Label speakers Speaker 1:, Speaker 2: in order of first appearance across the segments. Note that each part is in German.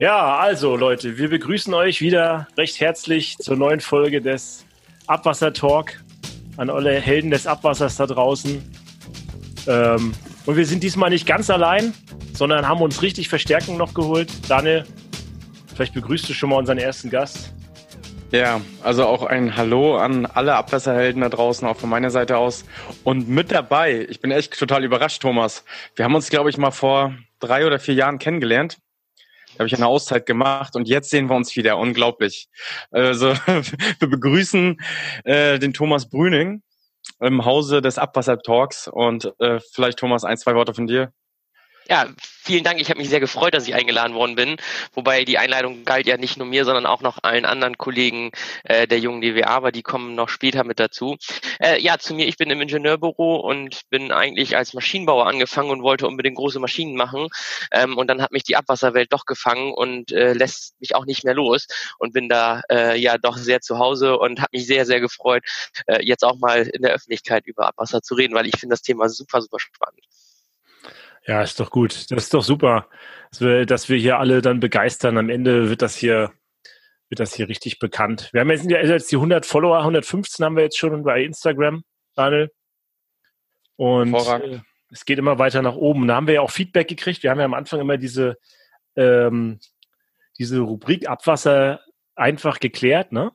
Speaker 1: Ja, also Leute, wir begrüßen euch wieder recht herzlich zur neuen Folge des Abwasser Talk an alle Helden des Abwassers da draußen. Ähm, und wir sind diesmal nicht ganz allein, sondern haben uns richtig Verstärkung noch geholt. Daniel, vielleicht begrüßt du schon mal unseren ersten Gast.
Speaker 2: Ja, also auch ein Hallo an alle Abwasserhelden da draußen, auch von meiner Seite aus. Und mit dabei, ich bin echt total überrascht, Thomas. Wir haben uns, glaube ich, mal vor drei oder vier Jahren kennengelernt. Habe ich eine Auszeit gemacht und jetzt sehen wir uns wieder. Unglaublich. Also wir begrüßen äh, den Thomas Brüning im Hause des Abwasser Talks und äh, vielleicht Thomas ein, zwei Worte von dir.
Speaker 3: Ja, vielen Dank. Ich habe mich sehr gefreut, dass ich eingeladen worden bin. Wobei die Einladung galt ja nicht nur mir, sondern auch noch allen anderen Kollegen äh, der jungen DWA, aber die kommen noch später mit dazu. Äh, ja, zu mir, ich bin im Ingenieurbüro und bin eigentlich als Maschinenbauer angefangen und wollte unbedingt große Maschinen machen. Ähm, und dann hat mich die Abwasserwelt doch gefangen und äh, lässt mich auch nicht mehr los und bin da äh, ja doch sehr zu Hause und habe mich sehr, sehr gefreut, äh, jetzt auch mal in der Öffentlichkeit über Abwasser zu reden, weil ich finde das Thema super, super spannend.
Speaker 1: Ja, ist doch gut. Das ist doch super, dass wir, dass wir hier alle dann begeistern. Am Ende wird das hier, wird das hier richtig bekannt. Wir haben jetzt, jetzt die 100 Follower, 115 haben wir jetzt schon bei Instagram, Daniel. Und äh, es geht immer weiter nach oben. Da haben wir ja auch Feedback gekriegt. Wir haben ja am Anfang immer diese, ähm, diese Rubrik Abwasser einfach geklärt, ne?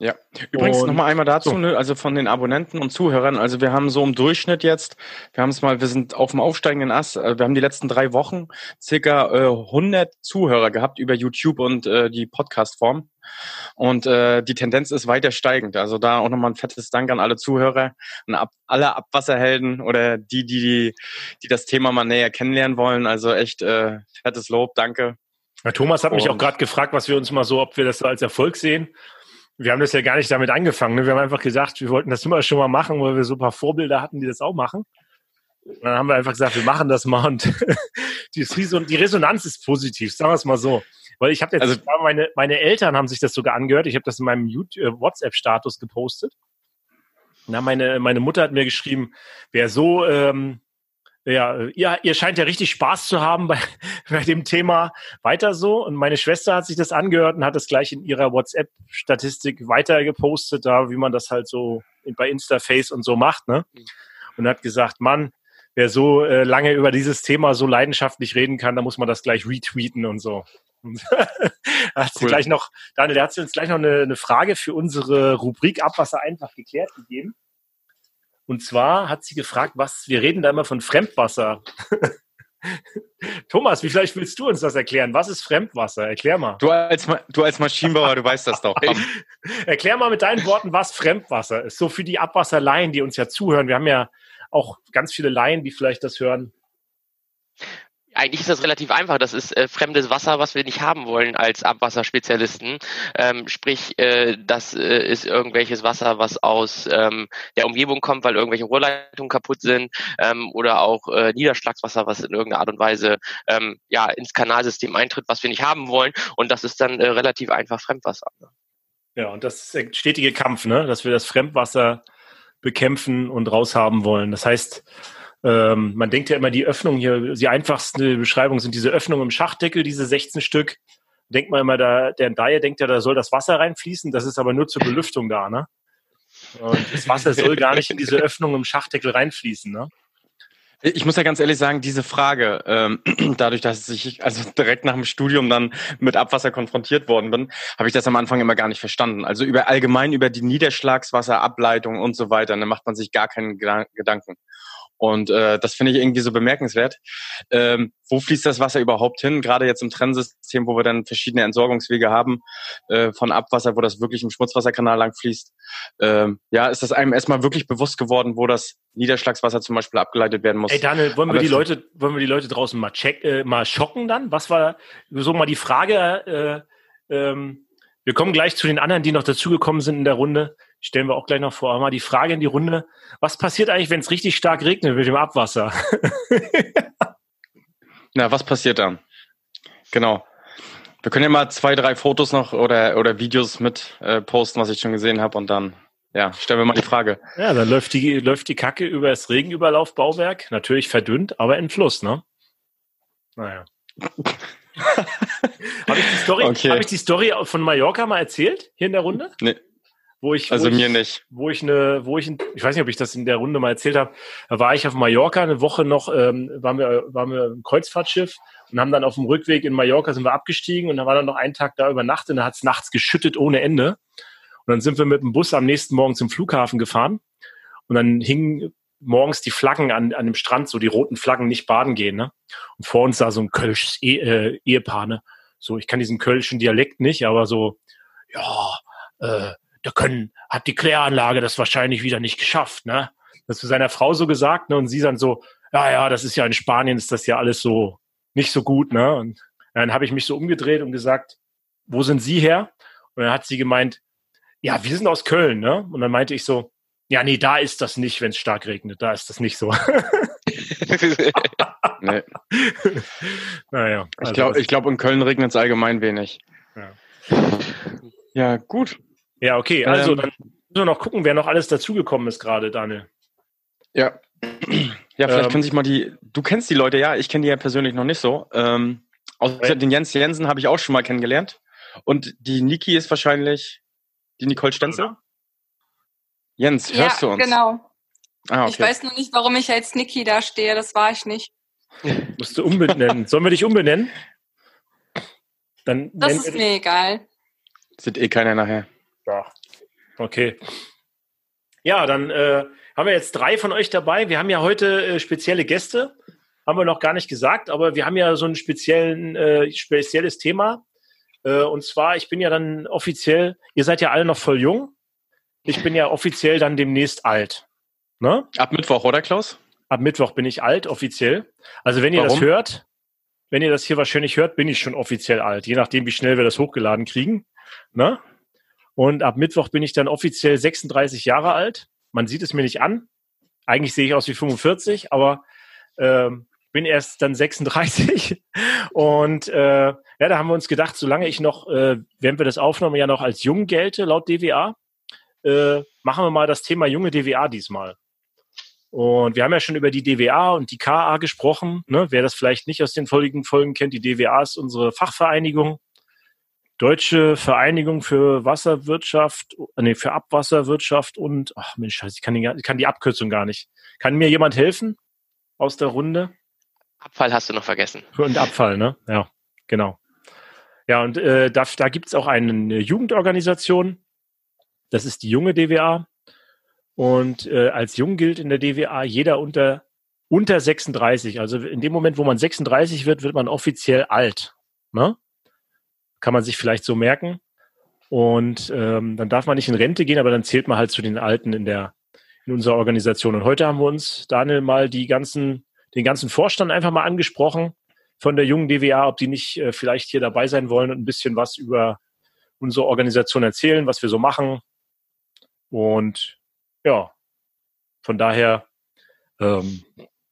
Speaker 2: Ja, übrigens nochmal einmal dazu, so. ne, also von den Abonnenten und Zuhörern, also wir haben so im Durchschnitt jetzt, wir haben es mal, wir sind auf dem aufsteigenden Ast, äh, wir haben die letzten drei Wochen circa äh, 100 Zuhörer gehabt über YouTube und äh, die Podcast-Form. Und äh, die Tendenz ist weiter steigend, also da auch nochmal ein fettes Dank an alle Zuhörer und ab, alle Abwasserhelden oder die, die, die, die das Thema mal näher kennenlernen wollen, also echt äh, fettes Lob, danke.
Speaker 1: Ja, Thomas hat und, mich auch gerade gefragt, was wir uns mal so, ob wir das als Erfolg sehen wir haben das ja gar nicht damit angefangen. Ne? Wir haben einfach gesagt, wir wollten das immer schon mal machen, weil wir so ein paar Vorbilder hatten, die das auch machen. Und dann haben wir einfach gesagt, wir machen das mal und die, Resonanz ist positiv, sagen wir es mal so. Weil ich habe jetzt, also, meine, meine Eltern haben sich das sogar angehört. Ich habe das in meinem äh, WhatsApp-Status gepostet. Na, meine, meine Mutter hat mir geschrieben, wer so ähm, ja, ihr, ihr scheint ja richtig Spaß zu haben bei, bei dem Thema weiter so. Und meine Schwester hat sich das angehört und hat das gleich in ihrer WhatsApp-Statistik weiter gepostet, da wie man das halt so bei Instaface und so macht, ne? Und hat gesagt, Mann, wer so äh, lange über dieses Thema so leidenschaftlich reden kann, da muss man das gleich retweeten und so. Hat sie gleich noch, Daniel, der hat sie uns gleich noch eine, eine Frage für unsere Rubrik Abwasser einfach geklärt gegeben. Und zwar hat sie gefragt, was, wir reden da immer von Fremdwasser. Thomas, wie vielleicht willst du uns das erklären? Was ist Fremdwasser? Erklär mal.
Speaker 2: Du als, du als Maschinenbauer, du weißt das doch.
Speaker 1: Erklär mal mit deinen Worten, was Fremdwasser ist. So für die Abwasserlaien, die uns ja zuhören. Wir haben ja auch ganz viele Laien, die vielleicht das hören
Speaker 3: eigentlich ist das relativ einfach. Das ist äh, fremdes Wasser, was wir nicht haben wollen als Abwasserspezialisten. Ähm, sprich, äh, das äh, ist irgendwelches Wasser, was aus ähm, der Umgebung kommt, weil irgendwelche Rohrleitungen kaputt sind ähm, oder auch äh, Niederschlagswasser, was in irgendeiner Art und Weise ähm, ja ins Kanalsystem eintritt, was wir nicht haben wollen. Und das ist dann äh, relativ einfach Fremdwasser. Ne?
Speaker 1: Ja, und das ist der stetige Kampf, ne? dass wir das Fremdwasser bekämpfen und raushaben wollen. Das heißt, ähm, man denkt ja immer, die Öffnung hier, die einfachste Beschreibung sind diese Öffnungen im Schachdeckel, diese 16 Stück. Denkt man immer, da, der Dreier denkt ja, da soll das Wasser reinfließen, das ist aber nur zur Belüftung da, ne? Und das Wasser soll gar nicht in diese Öffnung im Schachdeckel reinfließen, ne?
Speaker 2: Ich muss ja ganz ehrlich sagen, diese Frage, ähm, dadurch, dass ich also direkt nach dem Studium dann mit Abwasser konfrontiert worden bin, habe ich das am Anfang immer gar nicht verstanden. Also über allgemein über die Niederschlagswasserableitung und so weiter, da macht man sich gar keinen Gedanken. Und äh, das finde ich irgendwie so bemerkenswert. Ähm, wo fließt das Wasser überhaupt hin? Gerade jetzt im Trennsystem, wo wir dann verschiedene Entsorgungswege haben äh, von Abwasser, wo das wirklich im Schmutzwasserkanal lang fließt. Ähm, ja, ist das einem erstmal wirklich bewusst geworden, wo das Niederschlagswasser zum Beispiel abgeleitet werden muss.
Speaker 1: Ey Daniel, wollen wir die Leute, wollen wir die Leute draußen mal check, äh, mal schocken dann? Was war so mal die Frage? Äh, ähm, wir kommen gleich zu den anderen, die noch dazugekommen sind in der Runde stellen wir auch gleich noch vor. Aber mal die Frage in die Runde, was passiert eigentlich, wenn es richtig stark regnet mit dem Abwasser?
Speaker 2: Na, was passiert dann? Genau. Wir können ja mal zwei, drei Fotos noch oder, oder Videos mit äh, posten, was ich schon gesehen habe und dann ja, stellen wir mal die Frage.
Speaker 1: Ja, dann läuft die, läuft die Kacke über das Regenüberlaufbauwerk, natürlich verdünnt, aber in Fluss, ne? Naja. Habe ich, die Story,
Speaker 2: Okay.
Speaker 1: hab ich die Story von Mallorca mal erzählt, hier in der Runde?
Speaker 2: Nee.
Speaker 1: Wo ich,
Speaker 2: Also
Speaker 1: wo
Speaker 2: mir
Speaker 1: ich,
Speaker 2: nicht.
Speaker 1: Wo ich eine, wo ich, ein- ich weiß nicht, ob ich das in der Runde mal erzählt habe, da war ich auf Mallorca eine Woche noch, ähm, waren wir, waren wir im Kreuzfahrtschiff und haben dann auf dem Rückweg in Mallorca sind wir abgestiegen und da war dann noch einen Tag da übernachtet und da hat es nachts geschüttet ohne Ende. Und dann sind wir mit dem Bus am nächsten Morgen zum Flughafen gefahren und dann hingen morgens die Flaggen an, an dem Strand, so die roten Flaggen nicht baden gehen, ne? Und vor uns da so ein kölsches e äh, Ehepaar, ne? So, ich kann diesen kölschen Dialekt nicht, aber so, ja, äh, da können, hat die Kläranlage das wahrscheinlich wieder nicht geschafft, ne? Das zu seiner Frau so gesagt, ne? Und sie dann so, ja, ja, das ist ja in Spanien, ist das ja alles so nicht so gut, ne? Und dann habe ich mich so umgedreht und gesagt, wo sind Sie her? Und dann hat sie gemeint, ja, wir sind aus Köln, ne? Und dann meinte ich so, ja, nee, da ist das nicht, wenn es stark regnet, da ist das nicht so.
Speaker 2: Nee.
Speaker 1: naja.
Speaker 2: Ich glaube, ich glaub, in Köln regnet es allgemein wenig.
Speaker 1: Ja.
Speaker 2: Ja, gut.
Speaker 1: Ja, okay, also
Speaker 2: Ähm,
Speaker 1: dann müssen wir noch gucken, wer noch alles dazugekommen ist gerade, Daniel.
Speaker 2: Ja. Ja, vielleicht
Speaker 1: Ähm,
Speaker 2: können sich mal die. Du kennst die Leute, ja, ich kenne die ja persönlich noch nicht so. Ähm, außer
Speaker 1: Ja.
Speaker 2: den Jens Jensen habe ich auch schon mal kennengelernt. Und die Niki ist wahrscheinlich die Nicole Stenzel. Jens, hörst du uns?
Speaker 4: genau.
Speaker 2: Ah, okay.
Speaker 4: Ich weiß nur nicht, warum ich als Niki da stehe. Das war ich nicht.
Speaker 1: Musst du umbenennen. Sollen wir dich umbenennen? Dann
Speaker 4: Das ist mir egal.
Speaker 2: Sieht eh keiner nachher.
Speaker 1: Ja. Okay. Ja, dann äh, haben wir jetzt drei von euch dabei. Wir haben ja heute äh, spezielle Gäste. Haben wir noch gar nicht gesagt, aber wir haben ja so ein speziellen, äh, spezielles Thema. Äh, und zwar, ich bin ja dann offiziell, ihr seid ja alle noch voll jung. Ich bin ja offiziell dann demnächst alt. Ne?
Speaker 2: Ab Mittwoch, oder Klaus?
Speaker 1: Ab Mittwoch bin ich alt, offiziell. Also wenn ihr das
Speaker 2: Warum?
Speaker 1: hört, wenn ihr das hier wahrscheinlich hört, bin ich schon offiziell alt, je nachdem, wie schnell wir das hochgeladen kriegen. Ne? Und ab Mittwoch bin ich dann offiziell 36 Jahre alt. Man sieht es mir nicht an. Eigentlich sehe ich aus wie 45, aber ähm, bin erst dann 36. Und äh, ja, da haben wir uns gedacht, solange ich noch, äh, während wir das aufnehmen, ja noch als jung gelte, laut DWA, äh, machen wir mal das Thema junge DWA diesmal. Und wir haben ja schon über die DWA und die KA gesprochen. Ne? Wer das vielleicht nicht aus den vorigen Folgen kennt, die DWA ist unsere Fachvereinigung. Deutsche Vereinigung für Wasserwirtschaft, nee, für Abwasserwirtschaft und, ach Mensch, Scheiße, ich kann die, ich kann die Abkürzung gar nicht. Kann mir jemand helfen aus der Runde?
Speaker 3: Abfall hast du noch vergessen.
Speaker 1: Und Abfall, ne? Ja, genau. Ja, und äh, da, da gibt es auch eine Jugendorganisation. Das ist die junge DWA. Und äh, als jung gilt in der DWA jeder unter, unter 36. Also in dem Moment, wo man 36 wird, wird man offiziell alt. Ne? Kann man sich vielleicht so merken. Und ähm, dann darf man nicht in Rente gehen, aber dann zählt man halt zu den Alten in der in unserer Organisation. Und heute haben wir uns, Daniel, mal die ganzen, den ganzen Vorstand einfach mal angesprochen von der jungen DWA, ob die nicht äh, vielleicht hier dabei sein wollen und ein bisschen was über unsere Organisation erzählen, was wir so machen. Und ja, von daher ähm,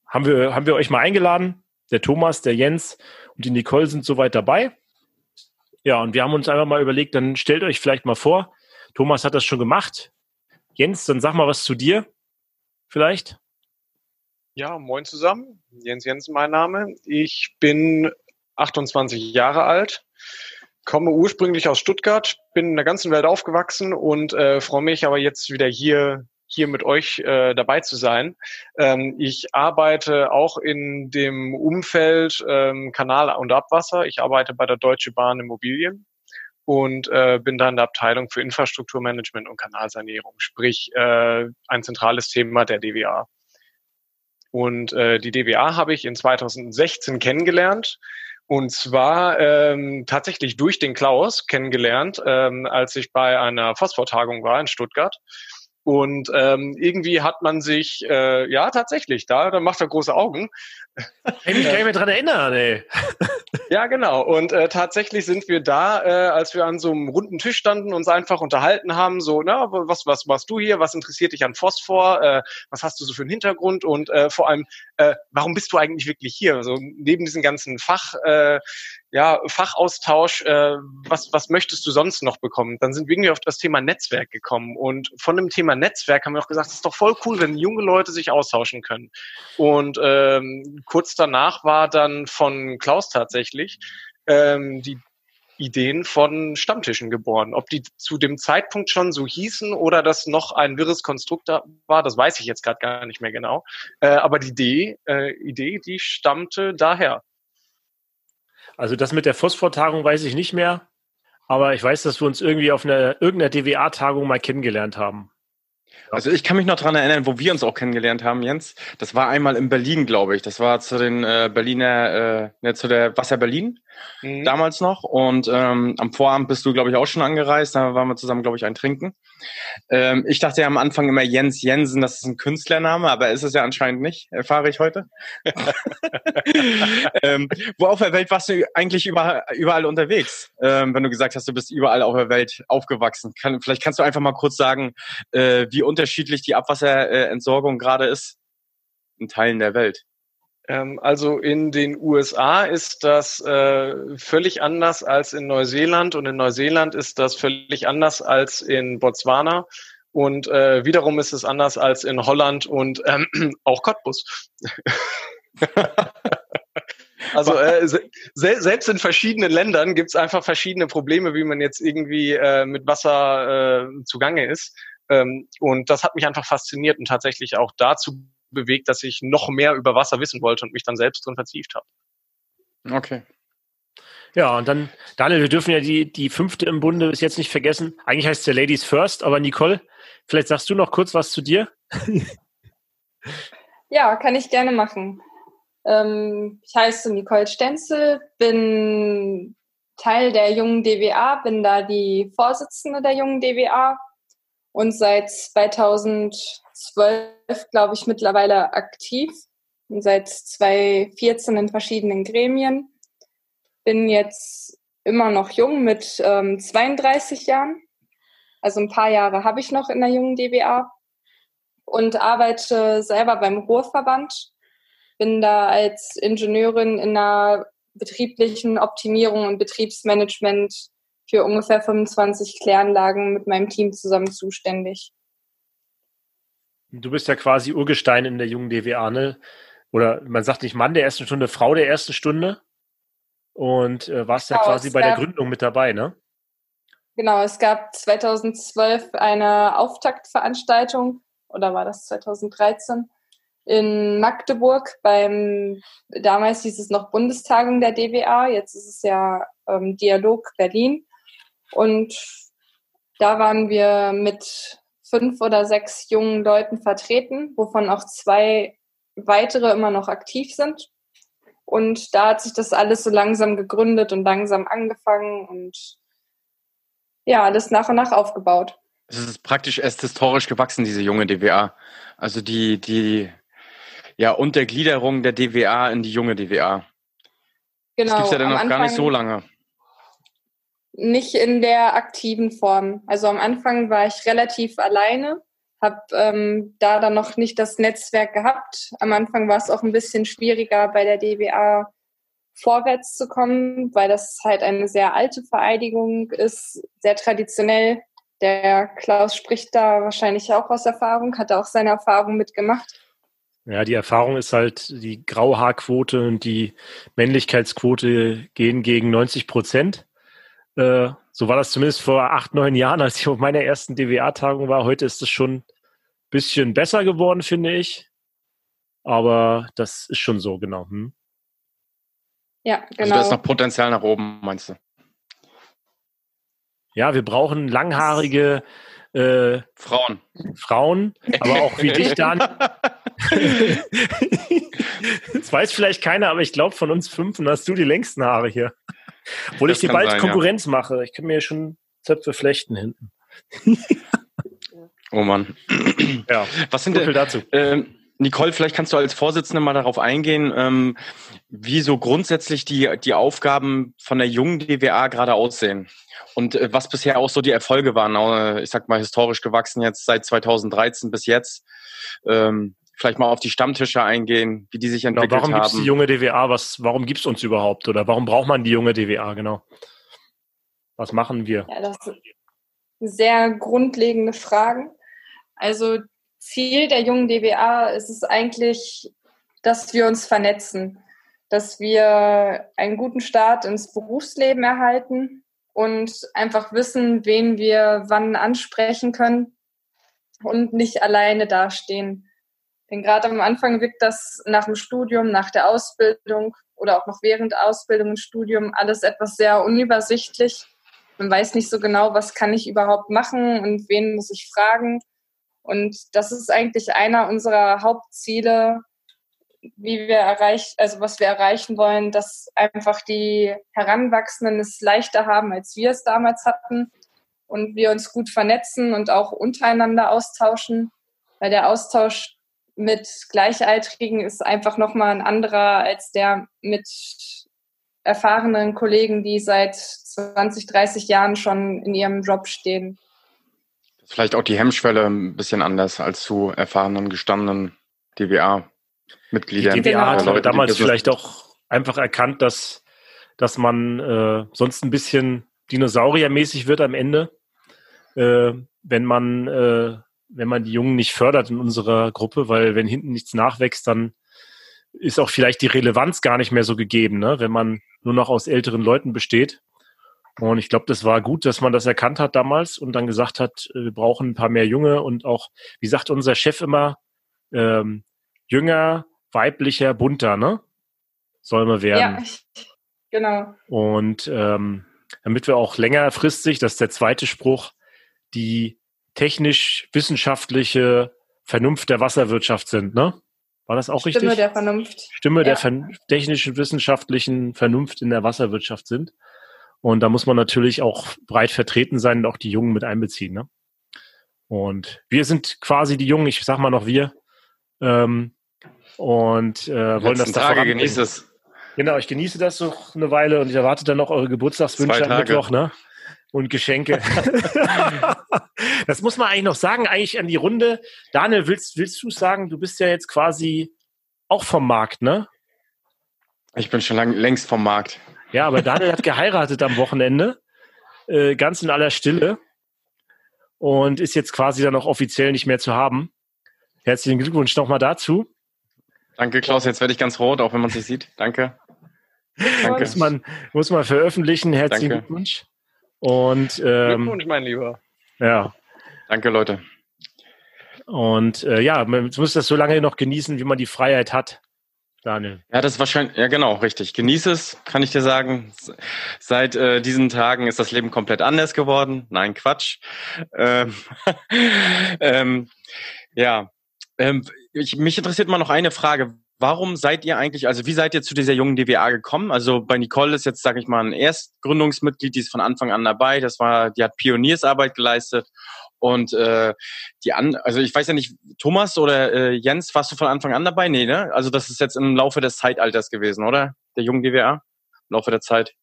Speaker 1: haben, wir, haben wir euch mal eingeladen. Der Thomas, der Jens und die Nicole sind soweit dabei. Ja, und wir haben uns einfach mal überlegt, dann stellt euch vielleicht mal vor, Thomas hat das schon gemacht. Jens, dann sag mal was zu dir. Vielleicht?
Speaker 5: Ja, moin zusammen. Jens Jensen mein Name. Ich bin 28 Jahre alt, komme ursprünglich aus Stuttgart, bin in der ganzen Welt aufgewachsen und äh, freue mich aber jetzt wieder hier hier mit euch äh, dabei zu sein. Ähm, ich arbeite auch in dem Umfeld ähm, Kanal und Abwasser. Ich arbeite bei der Deutsche Bahn Immobilien und äh, bin da in der Abteilung für Infrastrukturmanagement und Kanalsanierung, sprich äh, ein zentrales Thema der DWA. Und äh, die DWA habe ich in 2016 kennengelernt. Und zwar ähm, tatsächlich durch den Klaus kennengelernt, ähm, als ich bei einer Phosphortagung war in Stuttgart. Und ähm, irgendwie hat man sich, äh, ja tatsächlich, da, da macht er große Augen.
Speaker 1: Ich mich gar nicht mehr dran erinnern, ey.
Speaker 5: Ja, genau. Und äh, tatsächlich sind wir da, äh, als wir an so einem runden Tisch standen, uns einfach unterhalten haben, so, na, was, was machst du hier? Was interessiert dich an Phosphor? Äh, was hast du so für einen Hintergrund? Und äh, vor allem, äh, warum bist du eigentlich wirklich hier? Also neben diesem ganzen Fach, äh, ja, Fachaustausch, äh, was, was möchtest du sonst noch bekommen? Dann sind wir irgendwie auf das Thema Netzwerk gekommen. Und von dem Thema Netzwerk haben wir auch gesagt, es ist doch voll cool, wenn junge Leute sich austauschen können. Und ähm, kurz danach war dann von Klaus tatsächlich ähm, die Ideen von Stammtischen geboren. Ob die zu dem Zeitpunkt schon so hießen oder das noch ein wirres Konstrukt war, das weiß ich jetzt gerade gar nicht mehr genau. Äh, aber die Idee, äh, Idee, die stammte daher.
Speaker 1: Also das mit der Phosphor-Tagung weiß ich nicht mehr, aber ich weiß, dass wir uns irgendwie auf einer irgendeiner DWA-Tagung mal kennengelernt haben.
Speaker 2: Also ich kann mich noch dran erinnern, wo wir uns auch kennengelernt haben, Jens. Das war einmal in Berlin, glaube ich. Das war zu den äh, Berliner, äh, zu der Wasser Berlin mhm. damals noch. Und ähm, am Vorabend bist du, glaube ich, auch schon angereist. Da waren wir zusammen, glaube ich, ein Trinken. Ähm, ich dachte ja am Anfang immer Jens Jensen, das ist ein Künstlername, aber ist es ja anscheinend nicht, erfahre ich heute. ähm, wo auf der Welt warst du eigentlich überall, überall unterwegs? Ähm, wenn du gesagt hast, du bist überall auf der Welt aufgewachsen. Kann, vielleicht kannst du einfach mal kurz sagen, äh, wie unterschiedlich die Abwasserentsorgung gerade ist in Teilen der Welt.
Speaker 5: Ähm, also in den USA ist das äh, völlig anders als in Neuseeland und in Neuseeland ist das völlig anders als in Botswana und äh, wiederum ist es anders als in Holland und ähm, auch Cottbus. also äh, se selbst in verschiedenen Ländern gibt es einfach verschiedene Probleme, wie man jetzt irgendwie äh, mit Wasser äh, zugange ist. Ähm, und das hat mich einfach fasziniert und tatsächlich auch dazu bewegt, dass ich noch mehr über Wasser wissen wollte und mich dann selbst drin vertieft habe.
Speaker 2: Okay.
Speaker 1: Ja, und dann, Daniel, wir dürfen ja die, die fünfte im Bunde bis jetzt nicht vergessen. Eigentlich heißt es ja Ladies First, aber Nicole, vielleicht sagst du noch kurz was zu dir?
Speaker 4: ja, kann ich gerne machen. Ähm, ich heiße Nicole Stenzel, bin Teil der jungen DWA, bin da die Vorsitzende der jungen DWA und seit 2000 zwölf, glaube ich, mittlerweile aktiv und seit 2014 in verschiedenen Gremien. Bin jetzt immer noch jung mit ähm, 32 Jahren. Also ein paar Jahre habe ich noch in der jungen DBA und arbeite selber beim Ruhrverband. Bin da als Ingenieurin in der betrieblichen Optimierung und Betriebsmanagement für ungefähr 25 Kläranlagen mit meinem Team zusammen zuständig.
Speaker 1: Du bist ja quasi Urgestein in der jungen DWA, ne? Oder man sagt nicht Mann der ersten Stunde, Frau der ersten Stunde. Und äh, warst ja genau, quasi bei der Gründung mit dabei, ne?
Speaker 4: Genau, es gab 2012 eine Auftaktveranstaltung, oder war das 2013, in Magdeburg beim, damals hieß es noch Bundestagung der DWA, jetzt ist es ja ähm, Dialog Berlin. Und da waren wir mit fünf oder sechs jungen Leuten vertreten, wovon auch zwei weitere immer noch aktiv sind. Und da hat sich das alles so langsam gegründet und langsam angefangen und ja, alles nach und nach aufgebaut.
Speaker 2: Es ist praktisch erst historisch gewachsen, diese junge DWA. Also die, die ja, Untergliederung der DWA in die junge DWA. Genau. Das gibt es ja dann noch gar nicht so lange
Speaker 4: nicht in der aktiven Form. Also am Anfang war ich relativ alleine, habe ähm, da dann noch nicht das Netzwerk gehabt. Am Anfang war es auch ein bisschen schwieriger bei der DBA vorwärts zu kommen, weil das halt eine sehr alte Vereidigung ist, sehr traditionell. Der Klaus spricht da wahrscheinlich auch aus Erfahrung, hat auch seine Erfahrung mitgemacht.
Speaker 1: Ja, die Erfahrung ist halt, die Grauhaarquote und die Männlichkeitsquote gehen gegen 90 Prozent. Äh, so war das zumindest vor acht, neun Jahren, als ich auf meiner ersten DWA-Tagung war. Heute ist es schon ein bisschen besser geworden, finde ich. Aber das ist schon so, genau. Hm?
Speaker 2: Ja, genau. Also da ist noch Potenzial nach oben, meinst du?
Speaker 1: Ja, wir brauchen langhaarige äh,
Speaker 2: Frauen.
Speaker 1: Frauen, aber auch wie dich, Dan. das weiß vielleicht keiner, aber ich glaube, von uns fünf hast du die längsten Haare hier. Obwohl das ich dir bald sein, Konkurrenz ja. mache. Ich kann mir schon Zöpfe flechten hinten.
Speaker 2: oh Mann.
Speaker 1: Ja,
Speaker 2: was sind denn dazu? Ähm, Nicole, vielleicht kannst du als Vorsitzende mal darauf eingehen, ähm, wie so grundsätzlich die, die Aufgaben von der jungen DWA gerade aussehen und äh, was bisher auch so die Erfolge waren. Äh, ich sag mal historisch gewachsen jetzt seit 2013 bis jetzt. Ähm, vielleicht mal auf die Stammtische eingehen, wie die sich entwickelt genau,
Speaker 1: warum
Speaker 2: haben.
Speaker 1: Warum gibt es die junge DWA? Was, warum gibt es uns überhaupt? Oder warum braucht man die junge DWA? Genau. Was machen wir?
Speaker 4: Ja, das sind sehr grundlegende Fragen. Also Ziel der jungen DWA ist es eigentlich, dass wir uns vernetzen. dass wir einen guten Start ins Berufsleben erhalten und einfach wissen, wen wir wann ansprechen können und nicht alleine dastehen. Denn gerade am Anfang wirkt das nach dem Studium, nach der Ausbildung oder auch noch während Ausbildung und Studium alles etwas sehr unübersichtlich. Man weiß nicht so genau, was kann ich überhaupt machen und wen muss ich fragen. Und das ist eigentlich einer unserer Hauptziele, wie wir erreichen, also was wir erreichen wollen, dass einfach die Heranwachsenden es leichter haben, als wir es damals hatten und wir uns gut vernetzen und auch untereinander austauschen, weil der Austausch mit Gleichaltrigen ist einfach nochmal ein anderer als der mit erfahrenen Kollegen, die seit 20, 30 Jahren schon in ihrem Job stehen.
Speaker 2: Vielleicht auch die Hemmschwelle ein bisschen anders als zu erfahrenen, gestandenen DWA-Mitgliedern.
Speaker 1: Die DWA hat Leute, damals vielleicht auch einfach erkannt, dass, dass man äh, sonst ein bisschen dinosauriermäßig wird am Ende, äh, wenn man äh, wenn man die Jungen nicht fördert in unserer Gruppe, weil wenn hinten nichts nachwächst, dann ist auch vielleicht die Relevanz gar nicht mehr so gegeben, ne? wenn man nur noch aus älteren Leuten besteht. Und ich glaube, das war gut, dass man das erkannt hat damals und dann gesagt hat, äh, wir brauchen ein paar mehr Junge und auch, wie sagt unser Chef immer, ähm, jünger, weiblicher, bunter, ne? Soll man werden. Ja,
Speaker 4: genau.
Speaker 1: Und ähm, damit wir auch längerfristig, das ist der zweite Spruch, die technisch-wissenschaftliche Vernunft der Wasserwirtschaft sind, ne? War das auch
Speaker 4: Stimme
Speaker 1: richtig?
Speaker 4: Stimme der Vernunft.
Speaker 1: Stimme ja. der ver technischen, wissenschaftlichen Vernunft in der Wasserwirtschaft sind. Und da muss man natürlich auch breit vertreten sein und auch die Jungen mit einbeziehen. Ne? Und wir sind quasi die Jungen, ich sag mal noch wir, ähm, und äh, wollen das
Speaker 2: da Tage genieße es.
Speaker 1: Genau, ich genieße das noch eine Weile und ich erwarte dann noch eure Geburtstagswünsche am Mittwoch, ne? Und Geschenke. das muss man eigentlich noch sagen, eigentlich an die Runde. Daniel, willst, willst du sagen, du bist ja jetzt quasi auch vom Markt, ne?
Speaker 2: Ich bin schon lang, längst vom Markt.
Speaker 1: Ja, aber Daniel hat geheiratet am Wochenende, äh, ganz in aller Stille und ist jetzt quasi dann auch offiziell nicht mehr zu haben. Herzlichen Glückwunsch nochmal dazu.
Speaker 2: Danke, Klaus. Jetzt werde ich ganz rot, auch wenn man es nicht sieht. Danke.
Speaker 1: Danke. Muss man, muss man veröffentlichen. Herzlichen Danke. Glückwunsch. Und, ähm,
Speaker 5: Glückwunsch, mein Lieber.
Speaker 1: Ja.
Speaker 2: Danke, Leute.
Speaker 1: Und äh, ja, man muss das so lange noch genießen, wie man die Freiheit hat. Daniel.
Speaker 2: Ja, das ist wahrscheinlich, ja genau, richtig. Genieße es, kann ich dir sagen. Seit äh, diesen Tagen ist das Leben komplett anders geworden. Nein, Quatsch. Ähm, ähm, ja, ähm, ich, mich interessiert mal noch eine Frage. Warum seid ihr eigentlich, also wie seid ihr zu dieser jungen DWA gekommen? Also bei Nicole ist jetzt, sage ich mal, ein Erstgründungsmitglied, die ist von Anfang an dabei. Das war, die hat Pioniersarbeit geleistet und äh, die an, also ich weiß ja nicht, Thomas oder äh, Jens, warst du von Anfang an dabei? Nee, ne? Also das ist jetzt im Laufe des Zeitalters gewesen, oder? Der jungen DWA? Im Laufe der Zeit.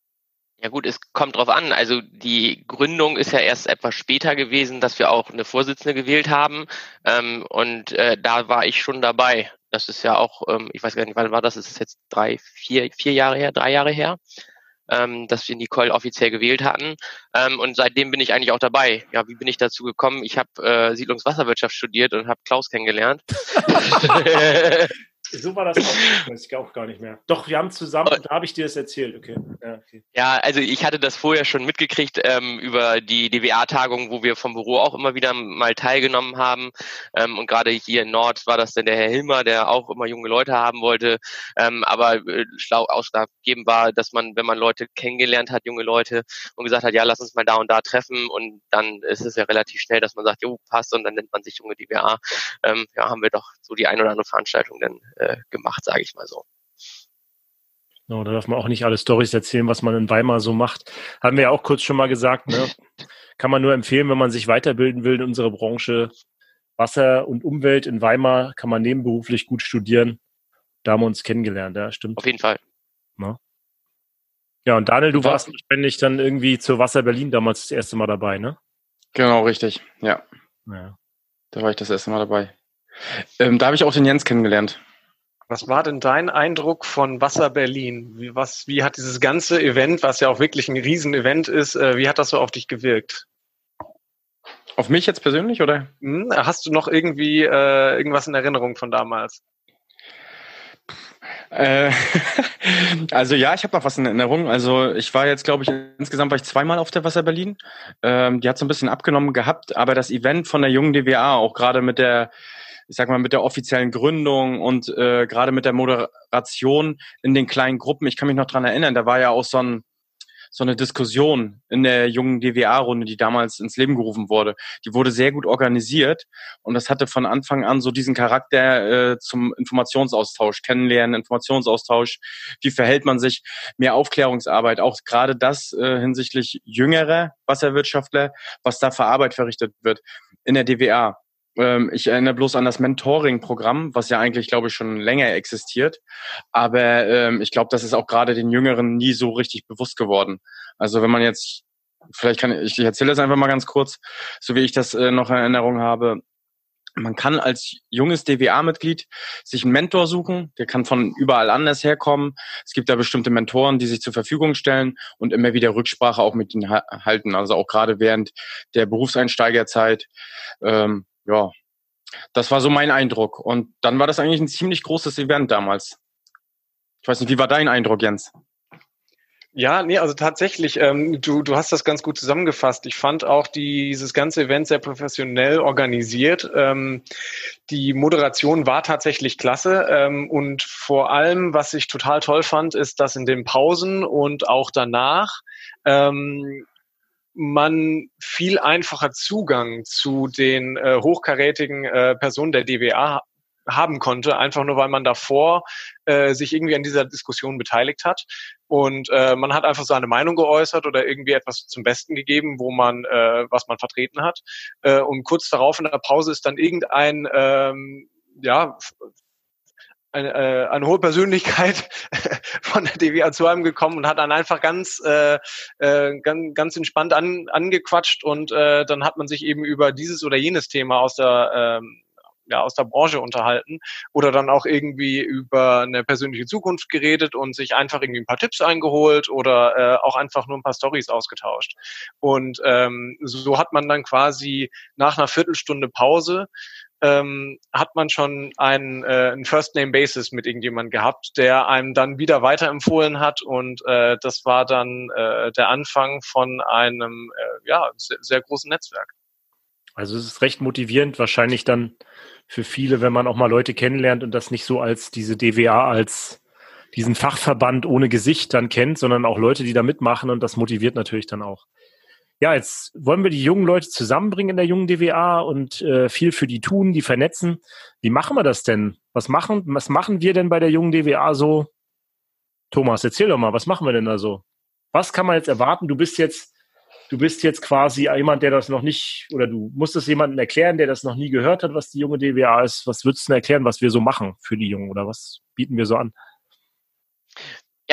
Speaker 3: Ja gut, es kommt drauf an. Also die Gründung ist ja erst etwas später gewesen, dass wir auch eine Vorsitzende gewählt haben. Ähm, und äh, da war ich schon dabei. Das ist ja auch, ähm, ich weiß gar nicht, wann war das? Das ist jetzt drei, vier, vier Jahre her, drei Jahre her, ähm, dass wir Nicole offiziell gewählt hatten. Ähm, und seitdem bin ich eigentlich auch dabei. Ja, wie bin ich dazu gekommen? Ich habe äh, Siedlungswasserwirtschaft studiert und habe Klaus kennengelernt.
Speaker 1: So war das auch. Weiß ich auch gar nicht mehr. Doch, wir haben zusammen, da habe ich dir das erzählt, okay.
Speaker 3: Ja, okay. ja, also ich hatte das vorher schon mitgekriegt ähm, über die DWA-Tagung, wo wir vom Büro auch immer wieder mal teilgenommen haben. Ähm, und gerade hier in Nord war das dann der Herr Hilmer, der auch immer junge Leute haben wollte. Ähm, aber äh, schlau ausschlaggebend war, dass man, wenn man Leute kennengelernt hat, junge Leute, und gesagt hat, ja, lass uns mal da und da treffen. Und dann ist es ja relativ schnell, dass man sagt, jo, passt, und dann nennt man sich junge DWA. Ähm, ja, haben wir doch so die ein oder andere Veranstaltung dann äh, gemacht, sage ich mal so.
Speaker 1: No, da darf man auch nicht alle Stories erzählen, was man in Weimar so macht. Haben wir ja auch kurz schon mal gesagt. Ne? Kann man nur empfehlen, wenn man sich weiterbilden will in unserer Branche. Wasser und Umwelt in Weimar kann man nebenberuflich gut studieren. Da haben wir uns kennengelernt, ja, stimmt.
Speaker 3: Auf jeden Fall.
Speaker 1: Na? Ja, und Daniel, du warst wahrscheinlich dann irgendwie zur Wasser Berlin damals das erste Mal dabei, ne?
Speaker 2: Genau, richtig, ja. ja. Da war ich das erste Mal dabei. Ähm, da habe ich auch den Jens kennengelernt.
Speaker 5: Was war denn dein Eindruck von Wasser Berlin? Wie, was, wie hat dieses ganze Event, was ja auch wirklich ein Riesenevent ist, äh, wie hat das so auf dich gewirkt?
Speaker 2: Auf mich jetzt persönlich oder?
Speaker 5: Hm, hast du noch irgendwie äh, irgendwas in Erinnerung von damals?
Speaker 2: Äh, also ja, ich habe noch was in Erinnerung. Also ich war jetzt, glaube ich, insgesamt war ich zweimal auf der Wasser Berlin. Ähm, die hat so ein bisschen abgenommen gehabt, aber das Event von der jungen DWA, auch gerade mit der, ich sag mal, mit der offiziellen Gründung und äh, gerade mit der Moderation in den kleinen Gruppen, ich kann mich noch dran erinnern, da war ja auch so ein so eine Diskussion in der jungen DWA-Runde, die damals ins Leben gerufen wurde. Die wurde sehr gut organisiert und das hatte von Anfang an so diesen Charakter äh, zum Informationsaustausch, Kennenlernen, Informationsaustausch. Wie verhält man sich? Mehr Aufklärungsarbeit, auch gerade das äh, hinsichtlich jüngerer Wasserwirtschaftler, was da für Arbeit verrichtet wird in der DWA. Ähm, ich erinnere bloß an das Mentoring-Programm, was ja eigentlich, glaube ich, schon länger existiert. Aber ähm, ich glaube, das ist auch gerade den Jüngeren nie so richtig bewusst geworden. Also wenn man jetzt, vielleicht kann ich, ich erzähle das einfach mal ganz kurz, so wie ich das äh, noch in Erinnerung habe. Man kann als junges DWA-Mitglied sich einen Mentor suchen, der kann von überall anders herkommen. Es gibt da bestimmte Mentoren, die sich zur Verfügung stellen und immer wieder Rücksprache auch mit ihnen halten. Also auch gerade während der Berufseinsteigerzeit. Ähm, ja, das war so mein Eindruck. Und dann war das eigentlich ein ziemlich großes Event damals. Ich weiß nicht, wie war dein Eindruck, Jens?
Speaker 5: Ja, nee, also tatsächlich, ähm, du, du hast das ganz gut zusammengefasst. Ich fand auch dieses ganze Event sehr professionell organisiert. Ähm, die Moderation war tatsächlich klasse. Ähm, und vor allem, was ich total toll fand, ist, dass in den Pausen und auch danach ähm, man viel einfacher Zugang zu den äh, hochkarätigen äh, Personen der DWA haben konnte, einfach nur weil man davor äh, sich irgendwie an dieser Diskussion beteiligt hat. Und äh, man hat einfach seine Meinung geäußert oder irgendwie etwas zum Besten gegeben, wo man, äh, was man vertreten hat. Äh, und kurz darauf in der Pause ist dann irgendein ähm, ja, eine, äh, eine hohe Persönlichkeit von der DWA zu einem gekommen und hat dann einfach ganz, äh, äh, ganz, ganz entspannt an, angequatscht und äh, dann hat man sich eben über dieses oder jenes Thema aus der ähm, ja, aus der Branche unterhalten oder dann auch irgendwie über eine persönliche Zukunft geredet und sich einfach irgendwie ein paar Tipps eingeholt oder äh, auch einfach nur ein paar Stories ausgetauscht. Und ähm, so hat man dann quasi nach einer Viertelstunde Pause ähm, hat man schon einen, äh, einen First Name Basis mit irgendjemand gehabt, der einem dann wieder weiterempfohlen hat. Und äh, das war dann äh, der Anfang von einem äh, ja sehr, sehr großen Netzwerk.
Speaker 1: Also es ist recht motivierend, wahrscheinlich dann für viele, wenn man auch mal Leute kennenlernt und das nicht so als diese DWA als diesen Fachverband ohne Gesicht dann kennt, sondern auch Leute, die da mitmachen. Und das motiviert natürlich dann auch ja, jetzt wollen wir die jungen Leute zusammenbringen in der jungen DWA und äh, viel für die tun, die vernetzen. Wie machen wir das denn? Was machen, was machen wir denn bei der jungen DWA so? Thomas, erzähl doch mal, was machen wir denn da so? Was kann man jetzt erwarten? Du bist jetzt, du bist jetzt quasi jemand, der das noch nicht, oder du musst es jemandem erklären, der das noch nie gehört hat, was die junge DWA ist. Was würdest du denn erklären, was wir so machen für die Jungen oder was bieten wir so an?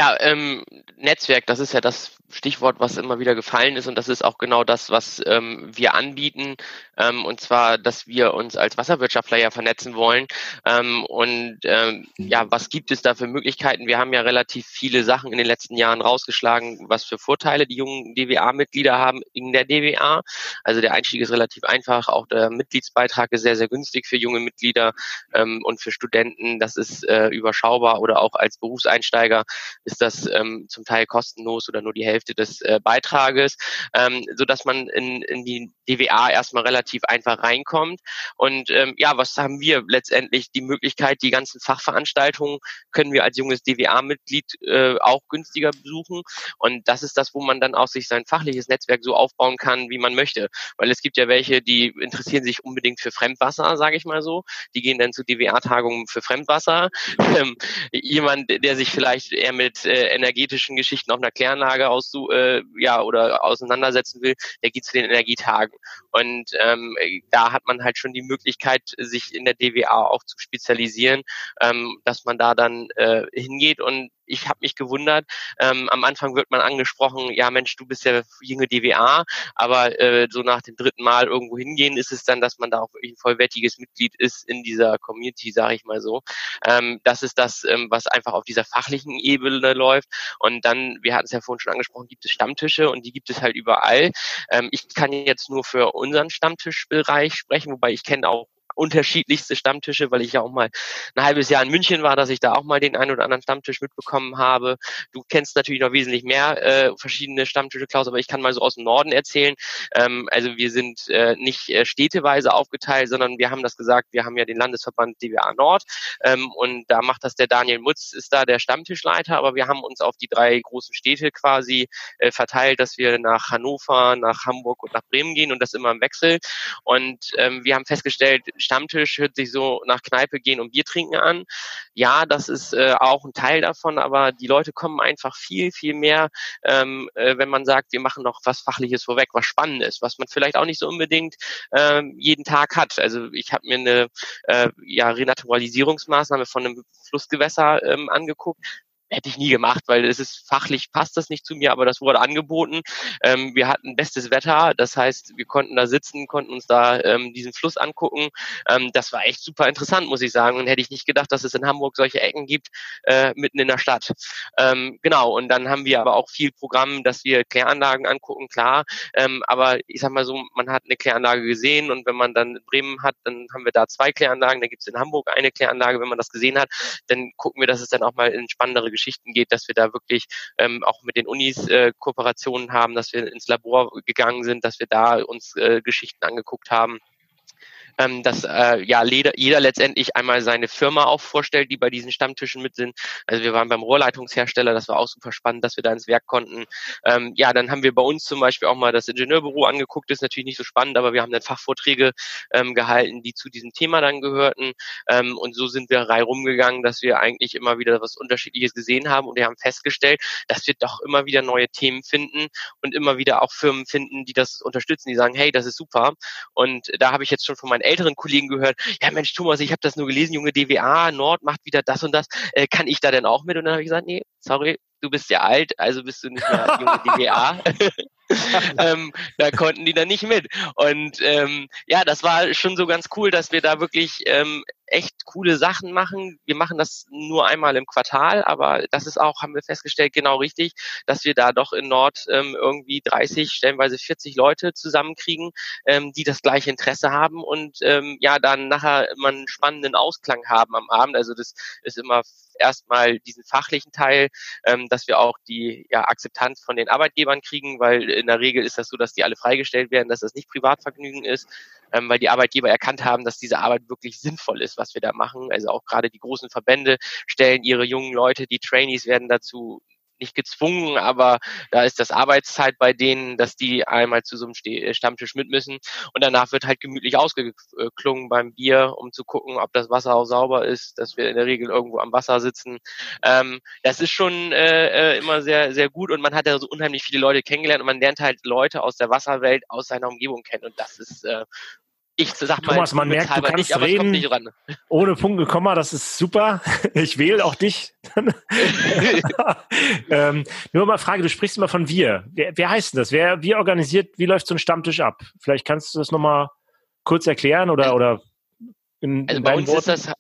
Speaker 3: Ja, ähm, Netzwerk, das ist ja das Stichwort, was immer wieder gefallen ist und das ist auch genau das, was ähm, wir anbieten ähm, und zwar, dass wir uns als Wasserwirtschaftler ja vernetzen wollen ähm, und ähm, ja, was gibt es da für Möglichkeiten? Wir haben ja relativ viele Sachen in den letzten Jahren rausgeschlagen, was für Vorteile die jungen DWA-Mitglieder haben in der DWA. Also der Einstieg ist relativ einfach, auch der Mitgliedsbeitrag ist sehr, sehr günstig für junge Mitglieder ähm, und für Studenten, das ist äh, überschaubar oder auch als Berufseinsteiger ist das ähm, zum Teil kostenlos oder nur die Hälfte des äh, Beitrages, ähm, so dass man in, in die DWA erstmal relativ einfach reinkommt. Und ähm, ja, was haben wir letztendlich? Die Möglichkeit, die ganzen Fachveranstaltungen können wir als junges DWA-Mitglied äh, auch günstiger besuchen. Und das ist das, wo man dann auch sich sein fachliches Netzwerk so aufbauen kann, wie man möchte. Weil es gibt ja welche, die interessieren sich unbedingt für Fremdwasser, sage ich mal so. Die gehen dann zu DWA-Tagungen für Fremdwasser. Ähm, jemand, der sich vielleicht eher mit äh, energetischen Geschichten auf einer Kläranlage aus, äh, ja, oder auseinandersetzen will, der geht zu den Energietagen. Und ähm, da hat man halt schon die Möglichkeit, sich in der DWA auch zu spezialisieren, ähm, dass man da dann äh, hingeht und ich habe mich gewundert. Ähm, am Anfang wird man angesprochen, ja Mensch, du bist ja junge DWA, aber äh, so nach dem dritten Mal irgendwo hingehen, ist es dann, dass man da auch wirklich ein vollwertiges Mitglied ist in dieser Community, sage ich mal so. Ähm, das ist das, ähm, was einfach auf dieser fachlichen Ebene läuft. Und dann, wir hatten es ja vorhin schon angesprochen, gibt es Stammtische und die gibt es halt überall. Ähm, ich kann jetzt nur für unseren Stammtischbereich sprechen, wobei ich kenne auch unterschiedlichste Stammtische, weil ich ja auch mal ein halbes Jahr in München war, dass ich da auch mal den einen oder anderen Stammtisch mitbekommen habe. Du kennst natürlich noch wesentlich mehr äh, verschiedene Stammtische, Klaus, aber ich kann mal so aus dem Norden erzählen. Ähm, also wir sind äh, nicht äh, städteweise aufgeteilt, sondern wir haben das gesagt, wir haben ja den Landesverband DWA Nord ähm, und da macht das der Daniel Mutz, ist da der Stammtischleiter, aber wir haben uns auf die drei großen Städte quasi äh, verteilt, dass wir nach Hannover, nach Hamburg und nach Bremen gehen und das immer im Wechsel. Und ähm, wir haben festgestellt, Stammtisch hört sich so nach Kneipe gehen und Bier trinken an. Ja, das ist äh, auch ein Teil davon, aber die Leute kommen einfach viel, viel mehr, ähm, äh, wenn man sagt, wir machen noch was Fachliches vorweg, was Spannendes, was man vielleicht auch nicht so unbedingt ähm, jeden Tag hat. Also ich habe mir eine äh, ja, Renaturalisierungsmaßnahme von einem Flussgewässer ähm, angeguckt hätte ich nie gemacht, weil es ist fachlich passt das nicht zu mir, aber das wurde angeboten. Ähm, wir hatten bestes Wetter, das heißt, wir konnten da sitzen, konnten uns da ähm, diesen Fluss angucken. Ähm, das war echt super interessant, muss ich sagen. Und hätte ich nicht gedacht, dass es in Hamburg solche Ecken gibt, äh, mitten in der Stadt. Ähm, genau, und dann haben wir aber auch viel Programm, dass wir Kläranlagen angucken, klar. Ähm, aber ich sag mal so, man hat eine Kläranlage gesehen und wenn man dann Bremen hat, dann haben wir da zwei Kläranlagen, da gibt es in Hamburg eine Kläranlage, wenn man das gesehen hat, dann gucken wir, dass es dann auch mal in spannendere geht, dass wir da wirklich ähm, auch mit den Unis äh, Kooperationen haben, dass wir ins Labor gegangen sind, dass wir da uns äh, Geschichten angeguckt haben ähm, dass äh, ja jeder, jeder letztendlich einmal seine Firma auch vorstellt, die bei diesen Stammtischen mit sind. Also wir waren beim Rohrleitungshersteller, das war auch super spannend, dass wir da ins Werk konnten. Ähm, ja, dann haben wir bei uns zum Beispiel auch mal das Ingenieurbüro angeguckt, das ist natürlich nicht so spannend, aber wir haben dann Fachvorträge ähm, gehalten, die zu diesem Thema dann gehörten. Ähm, und so sind wir rei rumgegangen, dass wir eigentlich immer wieder was Unterschiedliches gesehen haben und wir haben festgestellt, dass wir doch immer wieder neue Themen finden und immer wieder auch Firmen finden, die das unterstützen, die sagen, hey, das ist super. Und da habe ich jetzt schon von meinen älteren Kollegen gehört, ja Mensch Thomas, ich habe das nur gelesen, junge DWA, Nord macht wieder das und das, äh, kann ich da denn auch mit? Und dann habe ich gesagt, nee, sorry, du bist ja alt, also bist du nicht mehr junge DWA. ähm, da konnten die dann nicht mit. Und ähm, ja, das war schon so ganz cool, dass wir da wirklich ähm, echt coole Sachen machen. Wir machen das nur einmal im Quartal, aber das ist auch, haben wir festgestellt, genau richtig, dass wir da doch in Nord ähm, irgendwie 30, stellenweise 40 Leute zusammenkriegen, ähm, die das gleiche Interesse haben und ähm, ja, dann nachher immer einen spannenden Ausklang haben am Abend. Also das ist immer erstmal diesen fachlichen Teil, ähm, dass wir auch die ja, Akzeptanz von den Arbeitgebern kriegen, weil in der Regel ist das so, dass die alle freigestellt werden, dass das nicht Privatvergnügen ist, ähm, weil die Arbeitgeber erkannt haben, dass diese Arbeit wirklich sinnvoll ist, was wir da machen. Also auch gerade die großen Verbände stellen ihre jungen Leute, die Trainees werden dazu nicht gezwungen, aber da ist das Arbeitszeit bei denen, dass die einmal zu so einem äh, Stammtisch mit müssen und danach wird halt gemütlich ausgeklungen beim Bier, um zu gucken, ob das Wasser auch sauber ist, dass wir in der Regel irgendwo am Wasser sitzen. Ähm, das ist schon äh, äh immer sehr, sehr gut und man hat ja so unheimlich viele Leute kennengelernt und man lernt halt Leute aus der Wasserwelt, aus seiner Umgebung kennen und das ist äh, ich sag mal,
Speaker 1: Thomas, man merkt, du kannst nicht, reden ohne Punkt und Komma, das ist super. Ich wähle auch dich. ähm, nur mal Frage, du sprichst immer von wir. Wer, wer heißt denn das? Wer, wie organisiert, wie läuft so ein Stammtisch ab? Vielleicht kannst du das nochmal kurz erklären oder, oder
Speaker 3: in, also bei uns Worten? ist das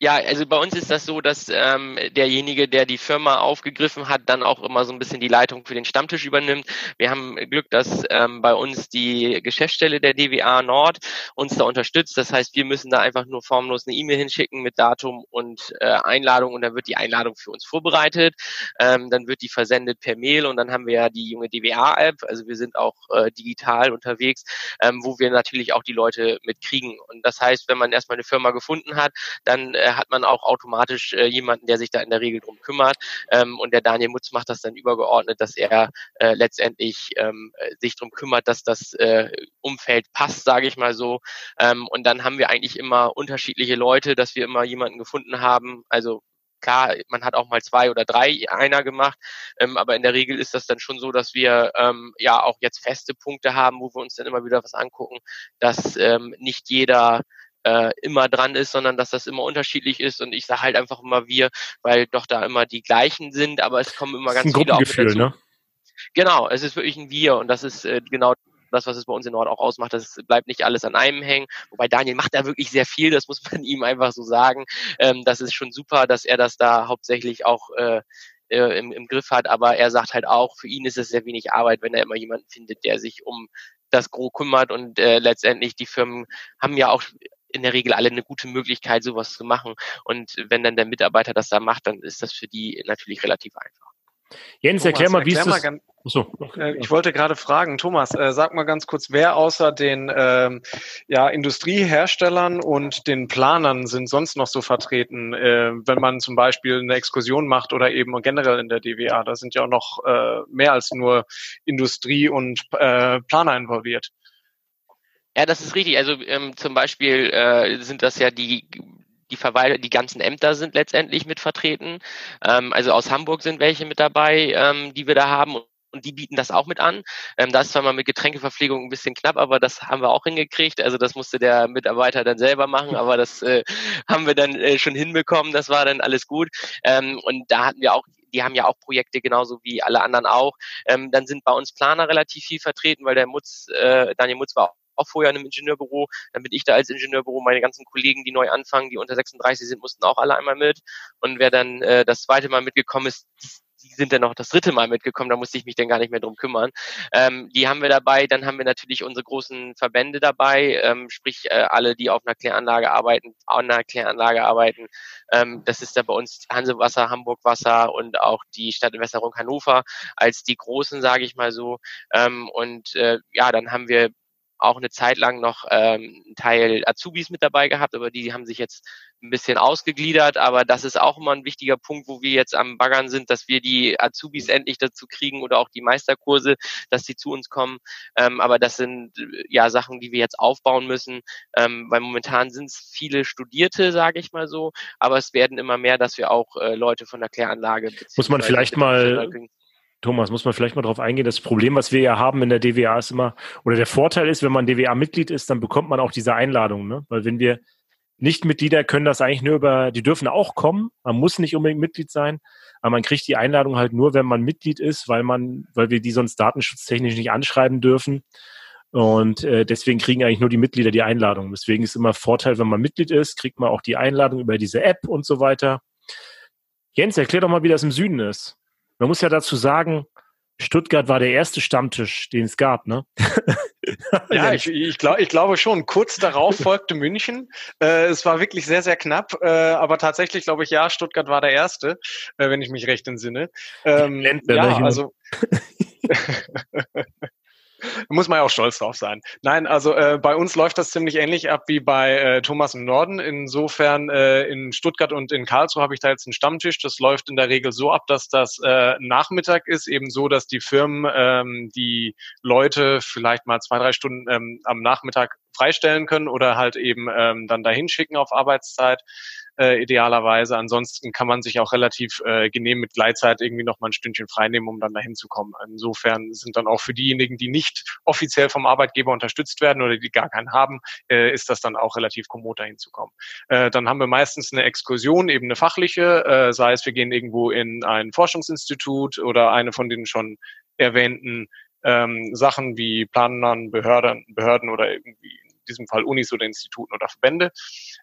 Speaker 3: ja, also bei uns ist das so, dass ähm, derjenige, der die Firma aufgegriffen hat, dann auch immer so ein bisschen die Leitung für den Stammtisch übernimmt. Wir haben Glück, dass ähm, bei uns die Geschäftsstelle der DWA Nord uns da unterstützt. Das heißt, wir müssen da einfach nur formlos eine E-Mail hinschicken mit Datum und äh, Einladung und dann wird die Einladung für uns vorbereitet. Ähm, dann wird die versendet per Mail und dann haben wir ja die junge DWA-App. Also wir sind auch äh, digital unterwegs, ähm, wo wir natürlich auch die Leute mitkriegen. Und das heißt, wenn man erstmal eine Firma gefunden hat, dann äh, hat man auch automatisch äh, jemanden, der sich da in der Regel drum kümmert. Ähm, und der Daniel Mutz macht das dann übergeordnet, dass er äh, letztendlich ähm, sich drum kümmert, dass das äh, Umfeld passt, sage ich mal so. Ähm, und dann haben wir eigentlich immer unterschiedliche Leute, dass wir immer jemanden gefunden haben. Also klar, man hat auch mal zwei oder drei einer gemacht, ähm, aber in der Regel ist das dann schon so, dass wir ähm, ja auch jetzt feste Punkte haben, wo wir uns dann immer wieder was angucken, dass ähm, nicht jeder äh, immer dran ist, sondern dass das immer unterschiedlich ist. Und ich sage halt einfach immer wir, weil doch da immer die gleichen sind, aber es kommen immer ganz viele auch mit dazu. Ne? Genau, es ist wirklich ein Wir und das ist äh, genau das, was es bei uns in Nord auch ausmacht, das bleibt nicht alles an einem hängen. Wobei Daniel macht da wirklich sehr viel, das muss man ihm einfach so sagen. Ähm, das ist schon super, dass er das da hauptsächlich auch äh, äh, im, im Griff hat, aber er sagt halt auch, für ihn ist es sehr wenig Arbeit, wenn er immer jemanden findet, der sich um das Gros kümmert und äh, letztendlich die Firmen haben ja auch in der Regel alle eine gute Möglichkeit, sowas zu machen. Und wenn dann der Mitarbeiter das da macht, dann ist das für die natürlich relativ einfach.
Speaker 1: Jens, Thomas, erklär mal, wie ist das?
Speaker 5: So. Äh, ich wollte gerade fragen, Thomas, äh, sag mal ganz kurz, wer außer den ähm, ja, Industrieherstellern und den Planern sind sonst noch so vertreten, äh, wenn man zum Beispiel eine Exkursion macht oder eben generell in der DWA? Da sind ja auch noch äh, mehr als nur Industrie und äh, Planer involviert.
Speaker 3: Ja, das ist richtig. Also ähm, zum Beispiel äh, sind das ja die die Verwalter, die ganzen Ämter sind letztendlich mit vertreten. Ähm, also aus Hamburg sind welche mit dabei, ähm, die wir da haben und die bieten das auch mit an. Ähm, da ist zwar mal mit Getränkeverpflegung ein bisschen knapp, aber das haben wir auch hingekriegt. Also das musste der Mitarbeiter dann selber machen, aber das äh, haben wir dann äh, schon hinbekommen. Das war dann alles gut. Ähm, und da hatten wir auch die haben ja auch Projekte genauso wie alle anderen auch. Ähm, dann sind bei uns Planer relativ viel vertreten, weil der Mutz, äh, Daniel Mutz war auch vorher in einem Ingenieurbüro. Dann bin ich da als Ingenieurbüro. Meine ganzen Kollegen, die neu anfangen, die unter 36 sind, mussten auch alle einmal mit. Und wer dann äh, das zweite Mal mitgekommen ist, die sind dann noch das dritte Mal mitgekommen, da musste ich mich dann gar nicht mehr drum kümmern. Ähm, die haben wir dabei, dann haben wir natürlich unsere großen Verbände dabei, ähm, sprich äh, alle, die auf einer Kläranlage arbeiten, an einer Kläranlage arbeiten. Ähm, das ist da bei uns Hansewasser, Hamburg Wasser und auch die Stadtentwässerung Hannover als die großen, sage ich mal so. Ähm, und äh, ja, dann haben wir auch eine Zeit lang noch ähm, einen Teil Azubis mit dabei gehabt, aber die haben sich jetzt ein bisschen ausgegliedert. Aber das ist auch immer ein wichtiger Punkt, wo wir jetzt am Baggern sind, dass wir die Azubis endlich dazu kriegen oder auch die Meisterkurse, dass die zu uns kommen. Ähm, aber das sind ja Sachen, die wir jetzt aufbauen müssen, ähm, weil momentan sind es viele Studierte, sage ich mal so, aber es werden immer mehr, dass wir auch äh, Leute von der Kläranlage
Speaker 1: muss man vielleicht mal Thomas, muss man vielleicht mal drauf eingehen. Das Problem, was wir ja haben in der DWA ist immer, oder der Vorteil ist, wenn man DWA-Mitglied ist, dann bekommt man auch diese Einladung. Ne? Weil wenn wir nicht Mitglieder können das eigentlich nur über, die dürfen auch kommen. Man muss nicht unbedingt Mitglied sein, aber man kriegt die Einladung halt nur, wenn man Mitglied ist, weil man, weil wir die sonst datenschutztechnisch nicht anschreiben dürfen. Und äh, deswegen kriegen eigentlich nur die Mitglieder die Einladung. Deswegen ist immer Vorteil, wenn man Mitglied ist, kriegt man auch die Einladung über diese App und so weiter. Jens, erklär doch mal, wie das im Süden ist. Man muss ja dazu sagen, Stuttgart war der erste Stammtisch, den es gab, ne?
Speaker 5: ja, ich, ich, glaub, ich glaube schon. Kurz darauf folgte München. Äh, es war wirklich sehr, sehr knapp, äh, aber tatsächlich glaube ich, ja, Stuttgart war der erste, äh, wenn ich mich recht entsinne. Ähm, ja, also muss man ja auch stolz drauf sein. Nein, also äh, bei uns läuft das ziemlich ähnlich ab wie bei äh, Thomas im Norden. Insofern äh, in Stuttgart und in Karlsruhe habe ich da jetzt einen Stammtisch. Das läuft in der Regel so ab, dass das äh, Nachmittag ist, eben so, dass die Firmen ähm, die Leute vielleicht mal zwei, drei Stunden ähm, am Nachmittag freistellen können oder halt eben ähm, dann dahin schicken auf Arbeitszeit äh, idealerweise. Ansonsten kann man sich auch relativ äh, genehm mit Gleitzeit irgendwie noch mal ein Stündchen freinehmen, um dann dahin zu kommen. Insofern sind dann auch für diejenigen, die nicht offiziell vom Arbeitgeber unterstützt werden oder die gar keinen haben, äh, ist das dann auch relativ kommod dahin zu kommen. Äh, dann haben wir meistens eine Exkursion, eben eine fachliche, äh, sei es wir gehen irgendwo in ein Forschungsinstitut oder eine von den schon erwähnten ähm, Sachen wie Planern, Behörden, Behörden oder irgendwie diesem Fall Unis oder Instituten oder Verbände.